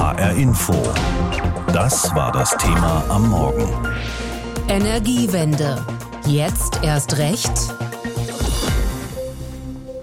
HR Info. Das war das Thema am Morgen. Energiewende. Jetzt erst recht.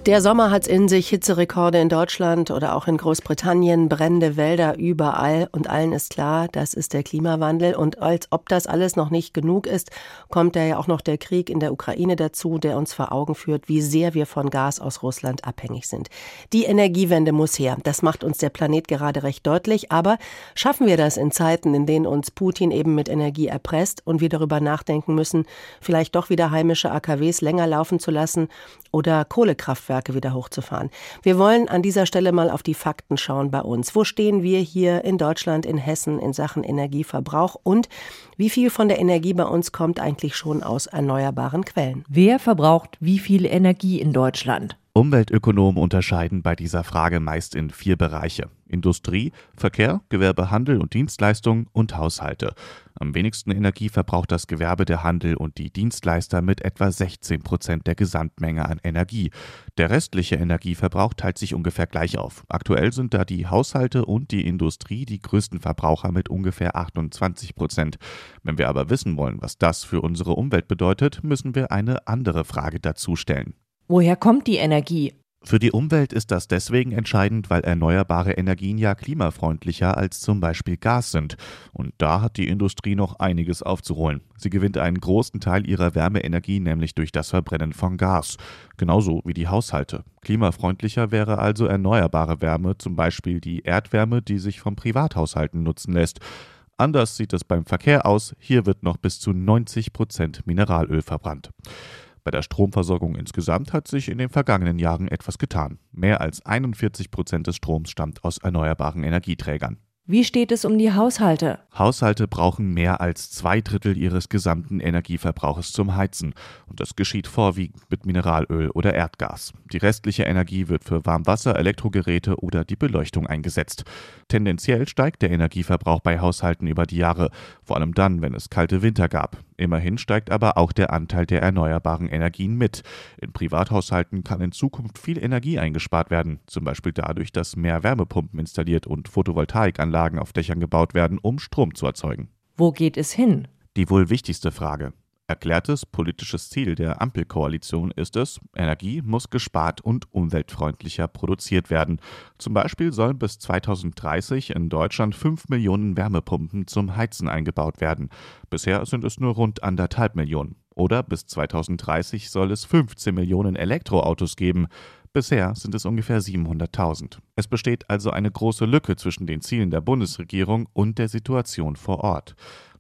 Der Sommer hat's in sich, Hitzerekorde in Deutschland oder auch in Großbritannien, brennende Wälder überall und allen ist klar, das ist der Klimawandel. Und als ob das alles noch nicht genug ist, kommt da ja auch noch der Krieg in der Ukraine dazu, der uns vor Augen führt, wie sehr wir von Gas aus Russland abhängig sind. Die Energiewende muss her, das macht uns der Planet gerade recht deutlich, aber schaffen wir das in Zeiten, in denen uns Putin eben mit Energie erpresst und wir darüber nachdenken müssen, vielleicht doch wieder heimische AKWs länger laufen zu lassen oder Kohlekraftwerke wieder hochzufahren. Wir wollen an dieser Stelle mal auf die Fakten schauen bei uns. Wo stehen wir hier in Deutschland, in Hessen in Sachen Energieverbrauch und wie viel von der Energie bei uns kommt eigentlich schon aus erneuerbaren Quellen? Wer verbraucht wie viel Energie in Deutschland? Umweltökonomen unterscheiden bei dieser Frage meist in vier Bereiche. Industrie, Verkehr, Gewerbe, Handel und Dienstleistungen und Haushalte. Am wenigsten Energie verbraucht das Gewerbe, der Handel und die Dienstleister mit etwa 16 Prozent der Gesamtmenge an Energie. Der restliche Energieverbrauch teilt sich ungefähr gleich auf. Aktuell sind da die Haushalte und die Industrie die größten Verbraucher mit ungefähr 28 Prozent. Wenn wir aber wissen wollen, was das für unsere Umwelt bedeutet, müssen wir eine andere Frage dazu stellen. Woher kommt die Energie? Für die Umwelt ist das deswegen entscheidend, weil erneuerbare Energien ja klimafreundlicher als zum Beispiel Gas sind. Und da hat die Industrie noch einiges aufzuholen. Sie gewinnt einen großen Teil ihrer Wärmeenergie nämlich durch das Verbrennen von Gas. Genauso wie die Haushalte. Klimafreundlicher wäre also erneuerbare Wärme, zum Beispiel die Erdwärme, die sich von Privathaushalten nutzen lässt. Anders sieht es beim Verkehr aus. Hier wird noch bis zu 90 Prozent Mineralöl verbrannt. Bei der Stromversorgung insgesamt hat sich in den vergangenen Jahren etwas getan. Mehr als 41 Prozent des Stroms stammt aus erneuerbaren Energieträgern. Wie steht es um die Haushalte? Haushalte brauchen mehr als zwei Drittel ihres gesamten Energieverbrauches zum Heizen. Und das geschieht vorwiegend mit Mineralöl oder Erdgas. Die restliche Energie wird für Warmwasser, Elektrogeräte oder die Beleuchtung eingesetzt. Tendenziell steigt der Energieverbrauch bei Haushalten über die Jahre, vor allem dann, wenn es kalte Winter gab. Immerhin steigt aber auch der Anteil der erneuerbaren Energien mit. In Privathaushalten kann in Zukunft viel Energie eingespart werden, zum Beispiel dadurch, dass mehr Wärmepumpen installiert und Photovoltaikanlagen auf Dächern gebaut werden, um Strom zu erzeugen. Wo geht es hin? Die wohl wichtigste Frage. Erklärtes politisches Ziel der Ampelkoalition ist es, Energie muss gespart und umweltfreundlicher produziert werden. Zum Beispiel sollen bis 2030 in Deutschland 5 Millionen Wärmepumpen zum Heizen eingebaut werden. Bisher sind es nur rund anderthalb Millionen. Oder bis 2030 soll es 15 Millionen Elektroautos geben. Bisher sind es ungefähr 700.000. Es besteht also eine große Lücke zwischen den Zielen der Bundesregierung und der Situation vor Ort.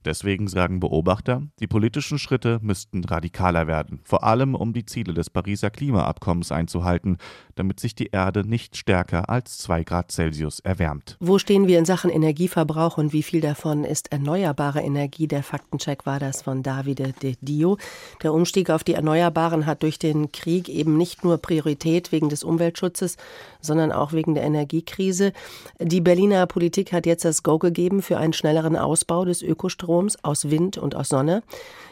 Deswegen sagen Beobachter, die politischen Schritte müssten radikaler werden, vor allem um die Ziele des Pariser Klimaabkommens einzuhalten, damit sich die Erde nicht stärker als 2 Grad Celsius erwärmt. Wo stehen wir in Sachen Energieverbrauch und wie viel davon ist erneuerbare Energie? Der Faktencheck war das von Davide de Dio. Der Umstieg auf die Erneuerbaren hat durch den Krieg eben nicht nur Priorität wegen des Umweltschutzes, sondern auch wegen der Energiekrise. Die Berliner Politik hat jetzt das Go gegeben für einen schnelleren Ausbau des Ökostroms Stroms aus Wind und aus Sonne.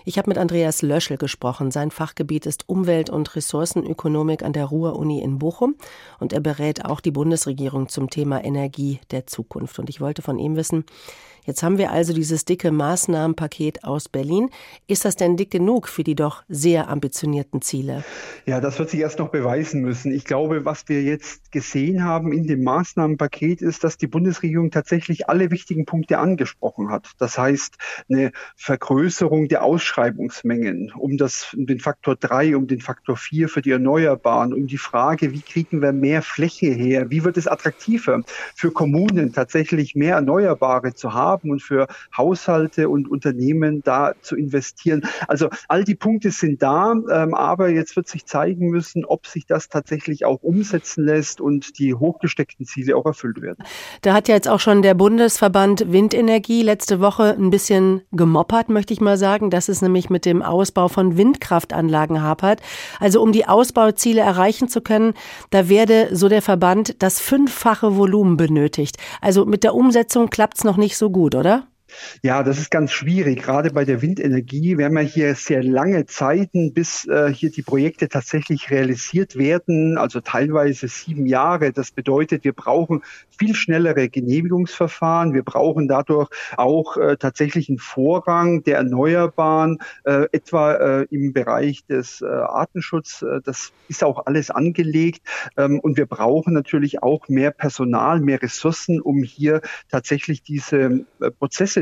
Ich habe mit Andreas Löschel gesprochen. Sein Fachgebiet ist Umwelt- und Ressourcenökonomik an der Ruhr-Uni in Bochum und er berät auch die Bundesregierung zum Thema Energie der Zukunft. Und ich wollte von ihm wissen, Jetzt haben wir also dieses dicke Maßnahmenpaket aus Berlin. Ist das denn dick genug für die doch sehr ambitionierten Ziele? Ja, das wird sich erst noch beweisen müssen. Ich glaube, was wir jetzt gesehen haben in dem Maßnahmenpaket ist, dass die Bundesregierung tatsächlich alle wichtigen Punkte angesprochen hat. Das heißt, eine Vergrößerung der Ausschreibungsmengen um das, um den Faktor drei, um den Faktor vier für die Erneuerbaren, um die Frage, wie kriegen wir mehr Fläche her? Wie wird es attraktiver für Kommunen tatsächlich mehr Erneuerbare zu haben? Haben und für Haushalte und Unternehmen da zu investieren. Also all die Punkte sind da, ähm, aber jetzt wird sich zeigen müssen, ob sich das tatsächlich auch umsetzen lässt und die hochgesteckten Ziele auch erfüllt werden. Da hat ja jetzt auch schon der Bundesverband Windenergie letzte Woche ein bisschen gemoppert, möchte ich mal sagen, dass es nämlich mit dem Ausbau von Windkraftanlagen hapert. Also um die Ausbauziele erreichen zu können, da werde, so der Verband, das fünffache Volumen benötigt. Also mit der Umsetzung klappt es noch nicht so gut gut, oder? Ja, das ist ganz schwierig, gerade bei der Windenergie. Wir haben ja hier sehr lange Zeiten, bis äh, hier die Projekte tatsächlich realisiert werden, also teilweise sieben Jahre. Das bedeutet, wir brauchen viel schnellere Genehmigungsverfahren. Wir brauchen dadurch auch äh, tatsächlich einen Vorrang der Erneuerbaren, äh, etwa äh, im Bereich des äh, Artenschutzes. Äh, das ist auch alles angelegt. Ähm, und wir brauchen natürlich auch mehr Personal, mehr Ressourcen, um hier tatsächlich diese äh,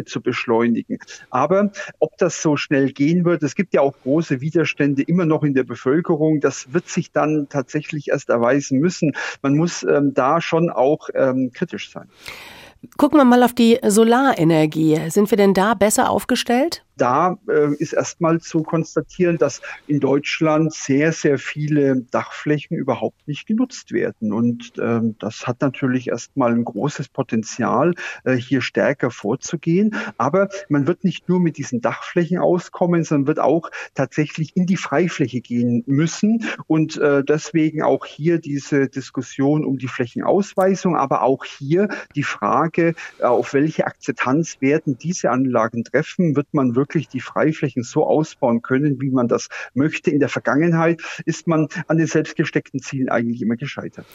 Zu beschleunigen. Aber ob das so schnell gehen wird, es gibt ja auch große Widerstände immer noch in der Bevölkerung. Das wird sich dann tatsächlich erst erweisen müssen. Man muss ähm, da schon auch ähm, kritisch sein. Gucken wir mal auf die Solarenergie. Sind wir denn da besser aufgestellt? Da äh, ist erstmal zu konstatieren, dass in Deutschland sehr, sehr viele Dachflächen überhaupt nicht genutzt werden. Und ähm, das hat natürlich erstmal ein großes Potenzial, äh, hier stärker vorzugehen. Aber man wird nicht nur mit diesen Dachflächen auskommen, sondern wird auch tatsächlich in die Freifläche gehen müssen. Und äh, deswegen auch hier diese Diskussion um die Flächenausweisung, aber auch hier die Frage, äh, auf welche Akzeptanz werden diese Anlagen treffen, wird man wirklich wirklich die Freiflächen so ausbauen können, wie man das möchte. In der Vergangenheit ist man an den selbstgesteckten Zielen eigentlich immer gescheitert.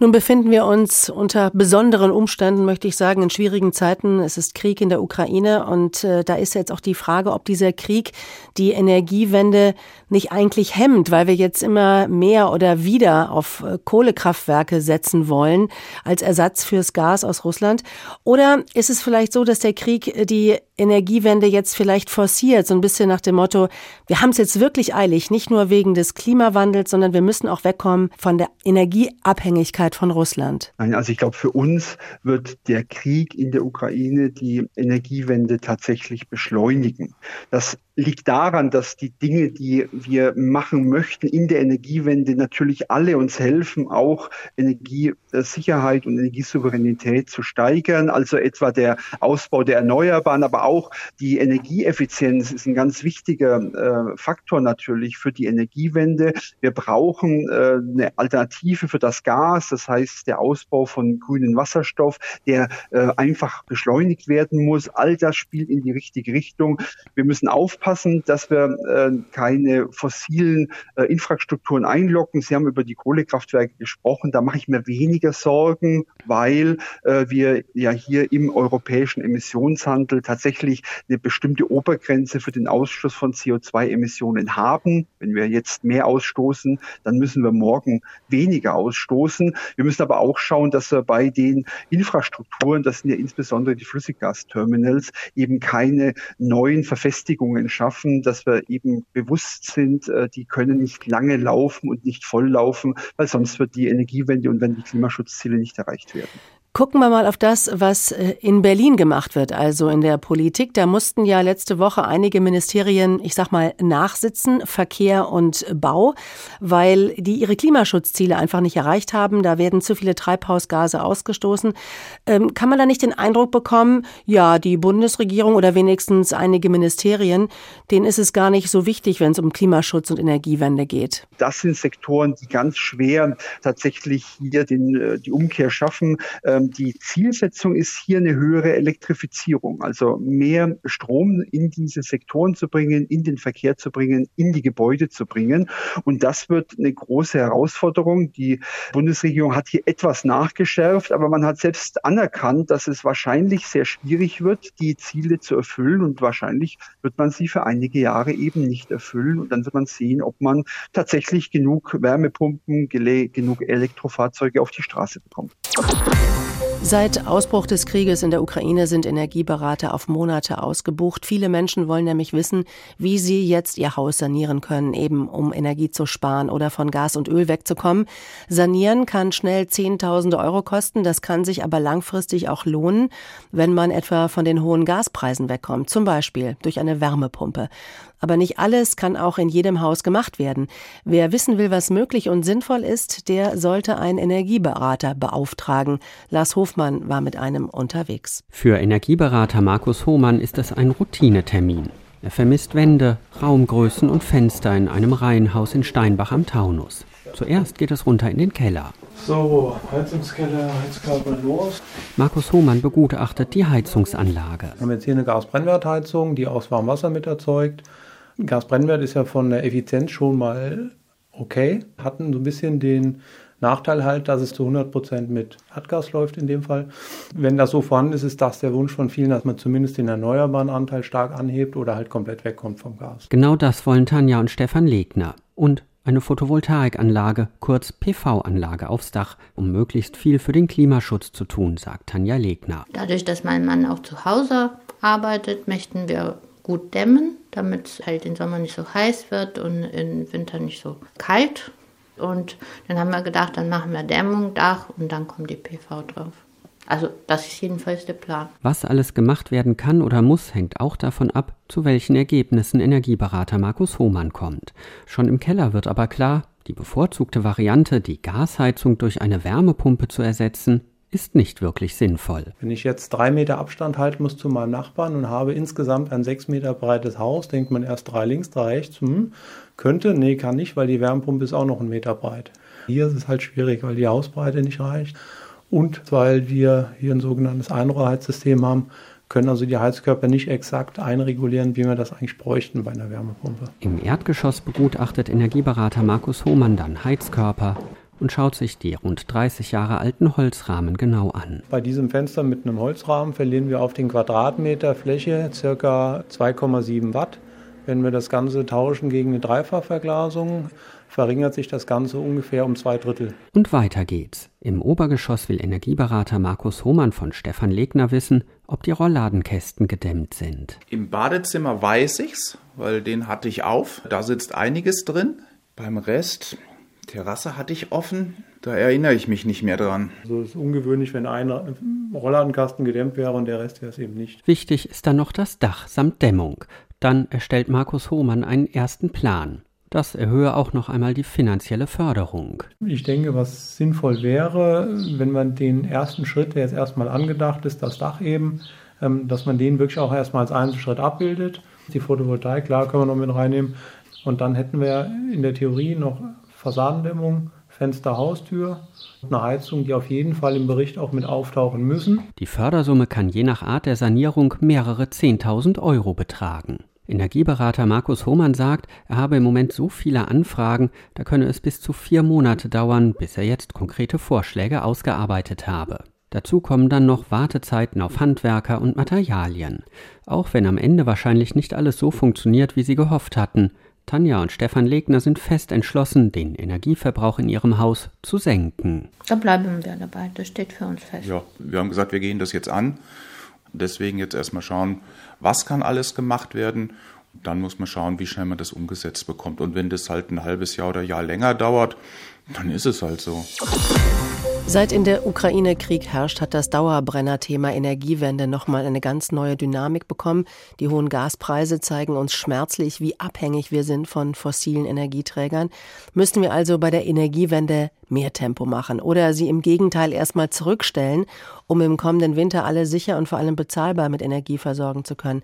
Nun befinden wir uns unter besonderen Umständen, möchte ich sagen, in schwierigen Zeiten. Es ist Krieg in der Ukraine und äh, da ist jetzt auch die Frage, ob dieser Krieg die Energiewende nicht eigentlich hemmt, weil wir jetzt immer mehr oder wieder auf äh, Kohlekraftwerke setzen wollen als Ersatz fürs Gas aus Russland. Oder ist es vielleicht so, dass der Krieg äh, die Energiewende jetzt vielleicht forciert, so ein bisschen nach dem Motto, wir haben es jetzt wirklich eilig, nicht nur wegen des Klimawandels, sondern wir müssen auch wegkommen von der Energieabhängigkeit Abhängigkeit von Russland? Nein, also ich glaube, für uns wird der Krieg in der Ukraine die Energiewende tatsächlich beschleunigen. Das liegt daran, dass die Dinge, die wir machen möchten in der Energiewende, natürlich alle uns helfen, auch Energiesicherheit und Energiesouveränität zu steigern. Also etwa der Ausbau der Erneuerbaren, aber auch die Energieeffizienz ist ein ganz wichtiger äh, Faktor natürlich für die Energiewende. Wir brauchen äh, eine Alternative für das Gas, das heißt der Ausbau von grünen Wasserstoff, der äh, einfach beschleunigt werden muss. All das spielt in die richtige Richtung. Wir müssen aufpassen, aufpassen, dass wir äh, keine fossilen äh, Infrastrukturen einlocken. Sie haben über die Kohlekraftwerke gesprochen. Da mache ich mir weniger Sorgen, weil äh, wir ja hier im europäischen Emissionshandel tatsächlich eine bestimmte Obergrenze für den Ausstoß von CO2-Emissionen haben. Wenn wir jetzt mehr ausstoßen, dann müssen wir morgen weniger ausstoßen. Wir müssen aber auch schauen, dass wir bei den Infrastrukturen, das sind ja insbesondere die Flüssiggasterminals, eben keine neuen Verfestigungen schaffen, dass wir eben bewusst sind, äh, die können nicht lange laufen und nicht voll laufen, weil sonst wird die Energiewende und wenn die Klimaschutzziele nicht erreicht werden. Gucken wir mal auf das, was äh, in Berlin gemacht wird, also in der Politik. Da mussten ja letzte Woche einige Ministerien, ich sag mal, nachsitzen, Verkehr und Bau, weil die ihre Klimaschutzziele einfach nicht erreicht haben. Da werden zu viele Treibhausgase ausgestoßen. Ähm, kann man da nicht den Eindruck bekommen, ja, die Bundesregierung oder wenigstens einige Ministerien, denen ist es gar nicht so wichtig, wenn es um Klimaschutz und Energiewende geht? Das sind Sektoren, die ganz schwer tatsächlich hier den, äh, die Umkehr schaffen. Ähm, die Zielsetzung ist hier eine höhere Elektrifizierung, also mehr Strom in diese Sektoren zu bringen, in den Verkehr zu bringen, in die Gebäude zu bringen. Und das wird eine große Herausforderung. Die Bundesregierung hat hier etwas nachgeschärft, aber man hat selbst anerkannt, dass es wahrscheinlich sehr schwierig wird, die Ziele zu erfüllen. Und wahrscheinlich wird man sie für einige Jahre eben nicht erfüllen. Und dann wird man sehen, ob man tatsächlich genug Wärmepumpen, genug Elektrofahrzeuge auf die Straße bekommt. Seit Ausbruch des Krieges in der Ukraine sind Energieberater auf Monate ausgebucht. Viele Menschen wollen nämlich wissen, wie sie jetzt ihr Haus sanieren können, eben um Energie zu sparen oder von Gas und Öl wegzukommen. Sanieren kann schnell Zehntausende Euro kosten, das kann sich aber langfristig auch lohnen, wenn man etwa von den hohen Gaspreisen wegkommt, zum Beispiel durch eine Wärmepumpe. Aber nicht alles kann auch in jedem Haus gemacht werden. Wer wissen will, was möglich und sinnvoll ist, der sollte einen Energieberater beauftragen. Lars Hofmann war mit einem unterwegs. Für Energieberater Markus Hohmann ist es ein Routinetermin. Er vermisst Wände, Raumgrößen und Fenster in einem Reihenhaus in Steinbach am Taunus. Zuerst geht es runter in den Keller. So, Heizungskeller, Heizkörper los. Markus Hohmann begutachtet die Heizungsanlage. Wir haben jetzt hier eine Gasbrennwertheizung, die aus Warmwasser mit erzeugt. Gasbrennwert ist ja von der Effizienz schon mal okay. Hatten so ein bisschen den Nachteil halt, dass es zu 100 Prozent mit Erdgas läuft in dem Fall. Wenn das so vorhanden ist, ist das der Wunsch von vielen, dass man zumindest den erneuerbaren Anteil stark anhebt oder halt komplett wegkommt vom Gas. Genau das wollen Tanja und Stefan Legner. Und eine Photovoltaikanlage, kurz PV-Anlage aufs Dach, um möglichst viel für den Klimaschutz zu tun, sagt Tanja Legner. Dadurch, dass mein Mann auch zu Hause arbeitet, möchten wir gut dämmen, damit es halt im Sommer nicht so heiß wird und im Winter nicht so kalt. Und dann haben wir gedacht, dann machen wir Dämmung, Dach und dann kommt die PV drauf. Also das ist jedenfalls der Plan. Was alles gemacht werden kann oder muss, hängt auch davon ab, zu welchen Ergebnissen Energieberater Markus Hohmann kommt. Schon im Keller wird aber klar, die bevorzugte Variante, die Gasheizung durch eine Wärmepumpe zu ersetzen, ist nicht wirklich sinnvoll. Wenn ich jetzt drei Meter Abstand halten muss zu meinem Nachbarn und habe insgesamt ein sechs Meter breites Haus, denkt man erst drei links, drei rechts, hm, könnte, nee, kann nicht, weil die Wärmepumpe ist auch noch einen Meter breit. Hier ist es halt schwierig, weil die Hausbreite nicht reicht und weil wir hier ein sogenanntes Einrohrheizsystem haben, können also die Heizkörper nicht exakt einregulieren, wie wir das eigentlich bräuchten bei einer Wärmepumpe. Im Erdgeschoss begutachtet Energieberater Markus Hohmann dann Heizkörper und schaut sich die rund 30 Jahre alten Holzrahmen genau an. Bei diesem Fenster mit einem Holzrahmen verlieren wir auf den Quadratmeter Fläche ca. 2,7 Watt. Wenn wir das Ganze tauschen gegen eine Dreifachverglasung, verringert sich das Ganze ungefähr um zwei Drittel. Und weiter geht's. Im Obergeschoss will Energieberater Markus Hohmann von Stefan Legner wissen, ob die Rollladenkästen gedämmt sind. Im Badezimmer weiß ich's, weil den hatte ich auf. Da sitzt einiges drin. Beim Rest, Terrasse hatte ich offen. Da erinnere ich mich nicht mehr dran. Also es ist ungewöhnlich, wenn ein Rollladenkasten gedämmt wäre und der Rest wäre es eben nicht. Wichtig ist dann noch das Dach samt Dämmung. Dann erstellt Markus Hohmann einen ersten Plan. Das erhöhe auch noch einmal die finanzielle Förderung. Ich denke, was sinnvoll wäre, wenn man den ersten Schritt, der jetzt erstmal angedacht ist, das Dach eben, ähm, dass man den wirklich auch erstmal als Einzelschritt abbildet. Die Photovoltaik, klar, können wir noch mit reinnehmen. Und dann hätten wir in der Theorie noch Fassadendämmung, Fenster, Haustür, eine Heizung, die auf jeden Fall im Bericht auch mit auftauchen müssen. Die Fördersumme kann je nach Art der Sanierung mehrere 10.000 Euro betragen. Energieberater Markus Hohmann sagt, er habe im Moment so viele Anfragen, da könne es bis zu vier Monate dauern, bis er jetzt konkrete Vorschläge ausgearbeitet habe. Dazu kommen dann noch Wartezeiten auf Handwerker und Materialien. Auch wenn am Ende wahrscheinlich nicht alles so funktioniert, wie sie gehofft hatten, Tanja und Stefan Legner sind fest entschlossen, den Energieverbrauch in ihrem Haus zu senken. Da bleiben wir dabei, das steht für uns fest. Ja, wir haben gesagt, wir gehen das jetzt an. Deswegen jetzt erstmal schauen, was kann alles gemacht werden. Dann muss man schauen, wie schnell man das umgesetzt bekommt. Und wenn das halt ein halbes Jahr oder Jahr länger dauert, dann ist es halt so. Seit in der Ukraine Krieg herrscht, hat das Dauerbrenner-Thema Energiewende nochmal eine ganz neue Dynamik bekommen. Die hohen Gaspreise zeigen uns schmerzlich, wie abhängig wir sind von fossilen Energieträgern. Müssen wir also bei der Energiewende mehr Tempo machen oder sie im Gegenteil erstmal zurückstellen, um im kommenden Winter alle sicher und vor allem bezahlbar mit Energie versorgen zu können?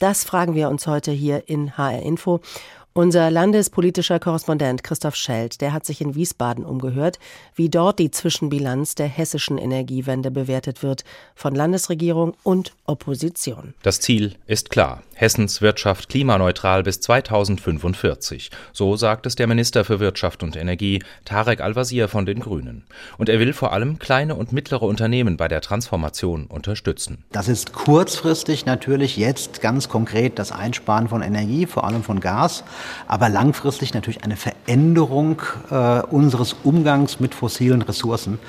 Das fragen wir uns heute hier in HR Info. Unser landespolitischer Korrespondent Christoph Schelt, der hat sich in Wiesbaden umgehört, wie dort die Zwischenbilanz der hessischen Energiewende bewertet wird von Landesregierung und Opposition. Das Ziel ist klar. Hessens Wirtschaft klimaneutral bis 2045. So sagt es der Minister für Wirtschaft und Energie, Tarek Al-Wazir von den Grünen. Und er will vor allem kleine und mittlere Unternehmen bei der Transformation unterstützen. Das ist kurzfristig natürlich jetzt ganz konkret das Einsparen von Energie, vor allem von Gas, aber langfristig natürlich eine Veränderung äh, unseres Umgangs mit fossilen Ressourcen,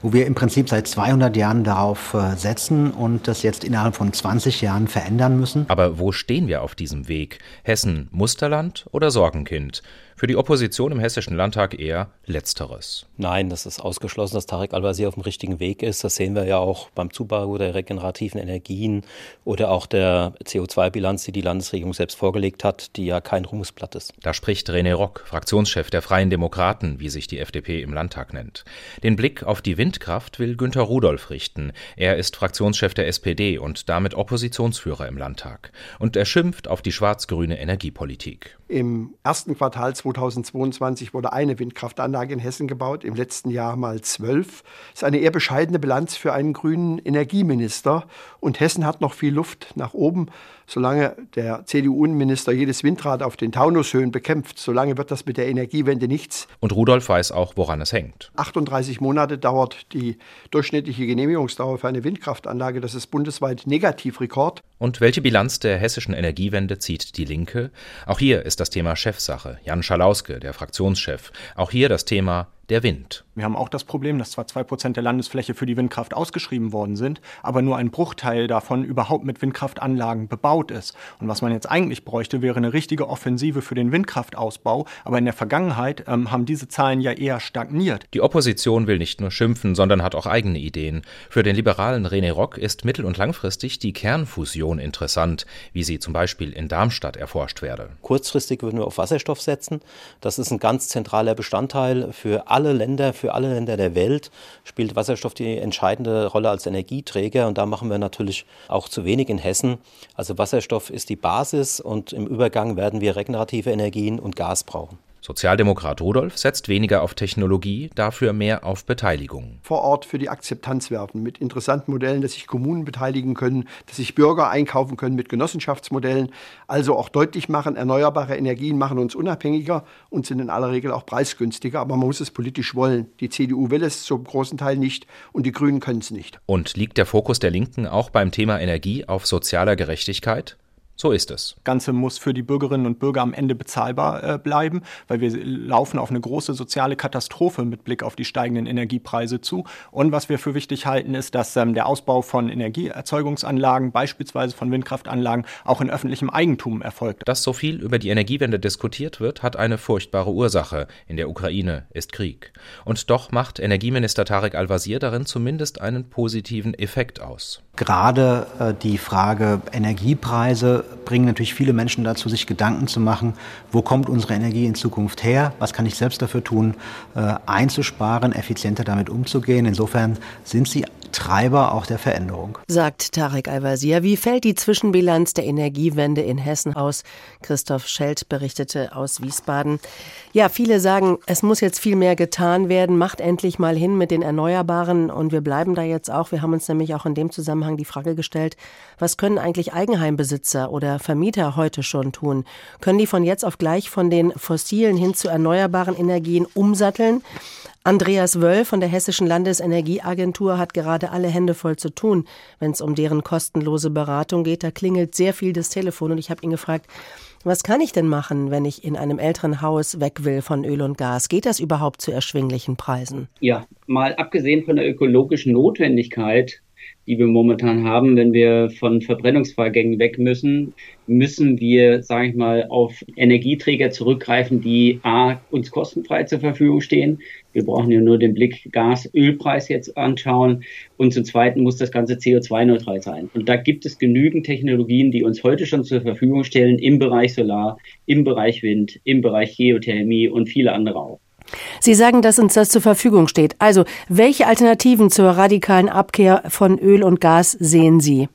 wo wir im Prinzip seit 200 Jahren darauf äh, setzen und das jetzt innerhalb von 20 Jahren verändern müssen. Aber wo stehen wir auf diesem Weg? Hessen Musterland oder Sorgenkind? Für die Opposition im Hessischen Landtag eher Letzteres. Nein, das ist ausgeschlossen, dass Tarek Al-Wazir auf dem richtigen Weg ist. Das sehen wir ja auch beim Zubau der regenerativen Energien oder auch der CO2-Bilanz, die die Landesregierung selbst vorgelegt hat, die ja kein Ruhmesblatt ist. Da spricht René Rock, Fraktionschef der Freien Demokraten, wie sich die FDP im Landtag nennt. Den Blick auf die Windkraft will Günter Rudolph richten. Er ist Fraktionschef der SPD und damit Oppositionsführer im Landtag. Und er schimpft auf die schwarz-grüne Energiepolitik. Im ersten Quartal 2022 wurde eine Windkraftanlage in Hessen gebaut, im letzten Jahr mal zwölf. Das ist eine eher bescheidene Bilanz für einen grünen Energieminister. Und Hessen hat noch viel Luft nach oben. Solange der CDU-Innenminister jedes Windrad auf den Taunushöhen bekämpft, solange wird das mit der Energiewende nichts. Und Rudolf weiß auch, woran es hängt. 38 Monate dauert die durchschnittliche Genehmigungsdauer für eine Windkraftanlage. Das ist bundesweit Negativrekord. Und welche Bilanz der hessischen Energiewende zieht die Linke? Auch hier ist das Thema Chefsache. Jan Schalauske, der Fraktionschef. Auch hier das Thema der Wind. Wir haben auch das Problem, dass zwar zwei Prozent der Landesfläche für die Windkraft ausgeschrieben worden sind, aber nur ein Bruchteil davon überhaupt mit Windkraftanlagen bebaut ist. Und was man jetzt eigentlich bräuchte, wäre eine richtige Offensive für den Windkraftausbau. Aber in der Vergangenheit ähm, haben diese Zahlen ja eher stagniert. Die Opposition will nicht nur schimpfen, sondern hat auch eigene Ideen. Für den liberalen René Rock ist mittel- und langfristig die Kernfusion interessant, wie sie zum Beispiel in Darmstadt erforscht werde. Kurzfristig würden wir auf Wasserstoff setzen. Das ist ein ganz zentraler Bestandteil für alle Länder, für alle Länder der Welt spielt Wasserstoff die entscheidende Rolle als Energieträger und da machen wir natürlich auch zu wenig in Hessen. Also Wasserstoff ist die Basis und im Übergang werden wir regenerative Energien und Gas brauchen. Sozialdemokrat Rudolf setzt weniger auf Technologie, dafür mehr auf Beteiligung. Vor Ort für die Akzeptanz werfen mit interessanten Modellen, dass sich Kommunen beteiligen können, dass sich Bürger einkaufen können mit Genossenschaftsmodellen. Also auch deutlich machen, erneuerbare Energien machen uns unabhängiger und sind in aller Regel auch preisgünstiger. Aber man muss es politisch wollen. Die CDU will es zum großen Teil nicht und die Grünen können es nicht. Und liegt der Fokus der Linken auch beim Thema Energie auf sozialer Gerechtigkeit? So ist es. Das Ganze muss für die Bürgerinnen und Bürger am Ende bezahlbar äh, bleiben, weil wir laufen auf eine große soziale Katastrophe mit Blick auf die steigenden Energiepreise zu. Und was wir für wichtig halten, ist, dass ähm, der Ausbau von Energieerzeugungsanlagen, beispielsweise von Windkraftanlagen, auch in öffentlichem Eigentum erfolgt. Dass so viel über die Energiewende diskutiert wird, hat eine furchtbare Ursache. In der Ukraine ist Krieg. Und doch macht Energieminister Tarek Al-Wazir darin zumindest einen positiven Effekt aus. Gerade äh, die Frage Energiepreise bringen natürlich viele Menschen dazu, sich Gedanken zu machen, wo kommt unsere Energie in Zukunft her, was kann ich selbst dafür tun, äh, einzusparen, effizienter damit umzugehen. Insofern sind sie Treiber auch der Veränderung. Sagt Tarek Al-Wazir. Wie fällt die Zwischenbilanz der Energiewende in Hessen aus? Christoph Schelt berichtete aus Wiesbaden. Ja, viele sagen, es muss jetzt viel mehr getan werden. Macht endlich mal hin mit den Erneuerbaren. Und wir bleiben da jetzt auch. Wir haben uns nämlich auch in dem Zusammenhang die Frage gestellt, was können eigentlich Eigenheimbesitzer oder Vermieter heute schon tun? Können die von jetzt auf gleich von den fossilen hin zu erneuerbaren Energien umsatteln? Andreas Wöll von der Hessischen Landesenergieagentur hat gerade alle Hände voll zu tun, wenn es um deren kostenlose Beratung geht. Da klingelt sehr viel das Telefon und ich habe ihn gefragt, was kann ich denn machen, wenn ich in einem älteren Haus weg will von Öl und Gas? Geht das überhaupt zu erschwinglichen Preisen? Ja, mal abgesehen von der ökologischen Notwendigkeit die wir momentan haben, wenn wir von Verbrennungsfahrgängen weg müssen, müssen wir, sage ich mal, auf Energieträger zurückgreifen, die a uns kostenfrei zur Verfügung stehen. Wir brauchen ja nur den Blick Gas-Ölpreis jetzt anschauen und zum Zweiten muss das Ganze CO2-neutral sein. Und da gibt es genügend Technologien, die uns heute schon zur Verfügung stellen im Bereich Solar, im Bereich Wind, im Bereich Geothermie und viele andere auch. Sie sagen, dass uns das zur Verfügung steht. Also, welche Alternativen zur radikalen Abkehr von Öl und Gas sehen Sie?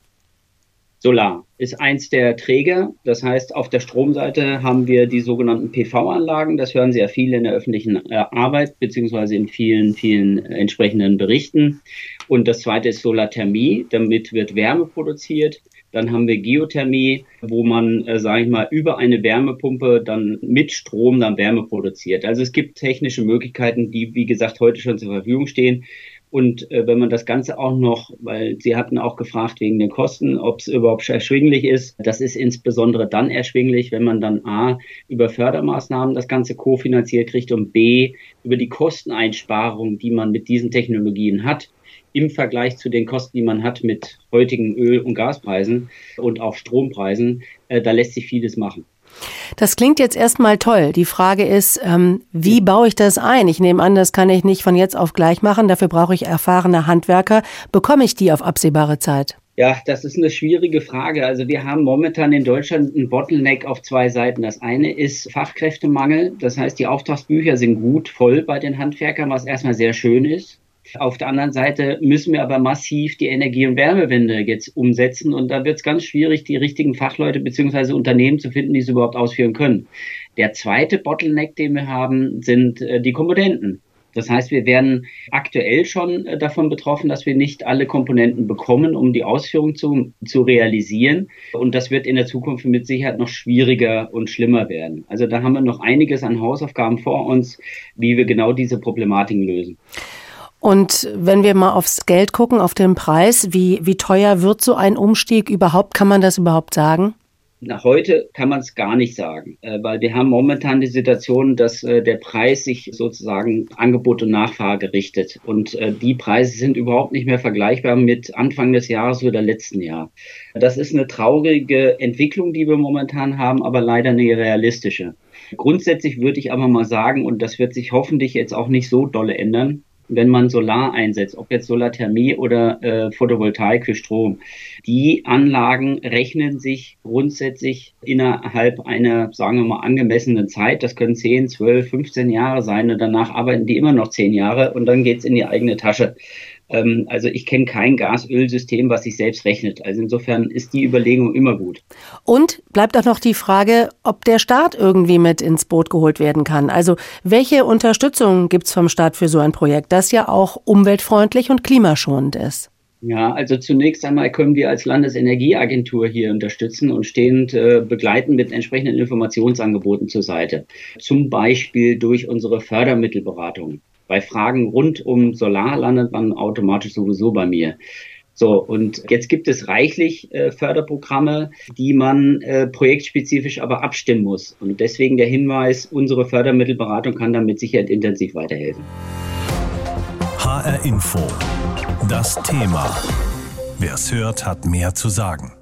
Solar ist eins der Träger. Das heißt, auf der Stromseite haben wir die sogenannten PV-Anlagen. Das hören Sie ja viel in der öffentlichen äh, Arbeit beziehungsweise in vielen, vielen entsprechenden Berichten. Und das zweite ist Solarthermie. Damit wird Wärme produziert. Dann haben wir Geothermie, wo man, äh, sage ich mal, über eine Wärmepumpe dann mit Strom dann Wärme produziert. Also es gibt technische Möglichkeiten, die, wie gesagt, heute schon zur Verfügung stehen. Und äh, wenn man das Ganze auch noch, weil Sie hatten auch gefragt wegen den Kosten, ob es überhaupt erschwinglich ist. Das ist insbesondere dann erschwinglich, wenn man dann A über Fördermaßnahmen das Ganze kofinanziert kriegt und B über die Kosteneinsparungen, die man mit diesen Technologien hat im Vergleich zu den Kosten, die man hat mit heutigen Öl- und Gaspreisen und auch Strompreisen, äh, da lässt sich vieles machen. Das klingt jetzt erstmal toll. Die Frage ist, ähm, wie baue ich das ein? Ich nehme an, das kann ich nicht von jetzt auf gleich machen. Dafür brauche ich erfahrene Handwerker. Bekomme ich die auf absehbare Zeit? Ja, das ist eine schwierige Frage. Also wir haben momentan in Deutschland einen Bottleneck auf zwei Seiten. Das eine ist Fachkräftemangel. Das heißt, die Auftragsbücher sind gut voll bei den Handwerkern, was erstmal sehr schön ist. Auf der anderen Seite müssen wir aber massiv die Energie- und Wärmewende jetzt umsetzen und da wird es ganz schwierig, die richtigen Fachleute bzw. Unternehmen zu finden, die es überhaupt ausführen können. Der zweite Bottleneck, den wir haben, sind äh, die Komponenten. Das heißt, wir werden aktuell schon äh, davon betroffen, dass wir nicht alle Komponenten bekommen, um die Ausführung zu, zu realisieren. Und das wird in der Zukunft mit Sicherheit noch schwieriger und schlimmer werden. Also da haben wir noch einiges an Hausaufgaben vor uns, wie wir genau diese Problematiken lösen. Und wenn wir mal aufs Geld gucken, auf den Preis, wie, wie teuer wird so ein Umstieg überhaupt? Kann man das überhaupt sagen? Na, heute kann man es gar nicht sagen, äh, weil wir haben momentan die Situation, dass äh, der Preis sich sozusagen Angebot und Nachfrage richtet. Und äh, die Preise sind überhaupt nicht mehr vergleichbar mit Anfang des Jahres oder letzten Jahr. Das ist eine traurige Entwicklung, die wir momentan haben, aber leider eine realistische. Grundsätzlich würde ich aber mal sagen, und das wird sich hoffentlich jetzt auch nicht so dolle ändern, wenn man Solar einsetzt, ob jetzt Solarthermie oder äh, Photovoltaik für Strom, die Anlagen rechnen sich grundsätzlich innerhalb einer, sagen wir mal, angemessenen Zeit. Das können 10, 12, 15 Jahre sein und danach arbeiten die immer noch 10 Jahre und dann geht's in die eigene Tasche. Ähm, also ich kenne kein Gas-Öl-System, was sich selbst rechnet. Also insofern ist die Überlegung immer gut. Und bleibt auch noch die Frage, ob der Staat irgendwie mit ins Boot geholt werden kann. Also welche Unterstützung gibt es vom Staat für so ein Projekt, das ja auch umweltfreundlich und klimaschonend ist? Ja, also zunächst einmal können wir als Landesenergieagentur hier unterstützen und stehend äh, begleiten mit entsprechenden Informationsangeboten zur Seite. Zum Beispiel durch unsere Fördermittelberatung. Bei Fragen rund um Solar landet man automatisch sowieso bei mir. So, und jetzt gibt es reichlich äh, Förderprogramme, die man äh, projektspezifisch aber abstimmen muss. Und deswegen der Hinweis, unsere Fördermittelberatung kann da mit Sicherheit intensiv weiterhelfen. HR Info. Das Thema. Wer es hört, hat mehr zu sagen.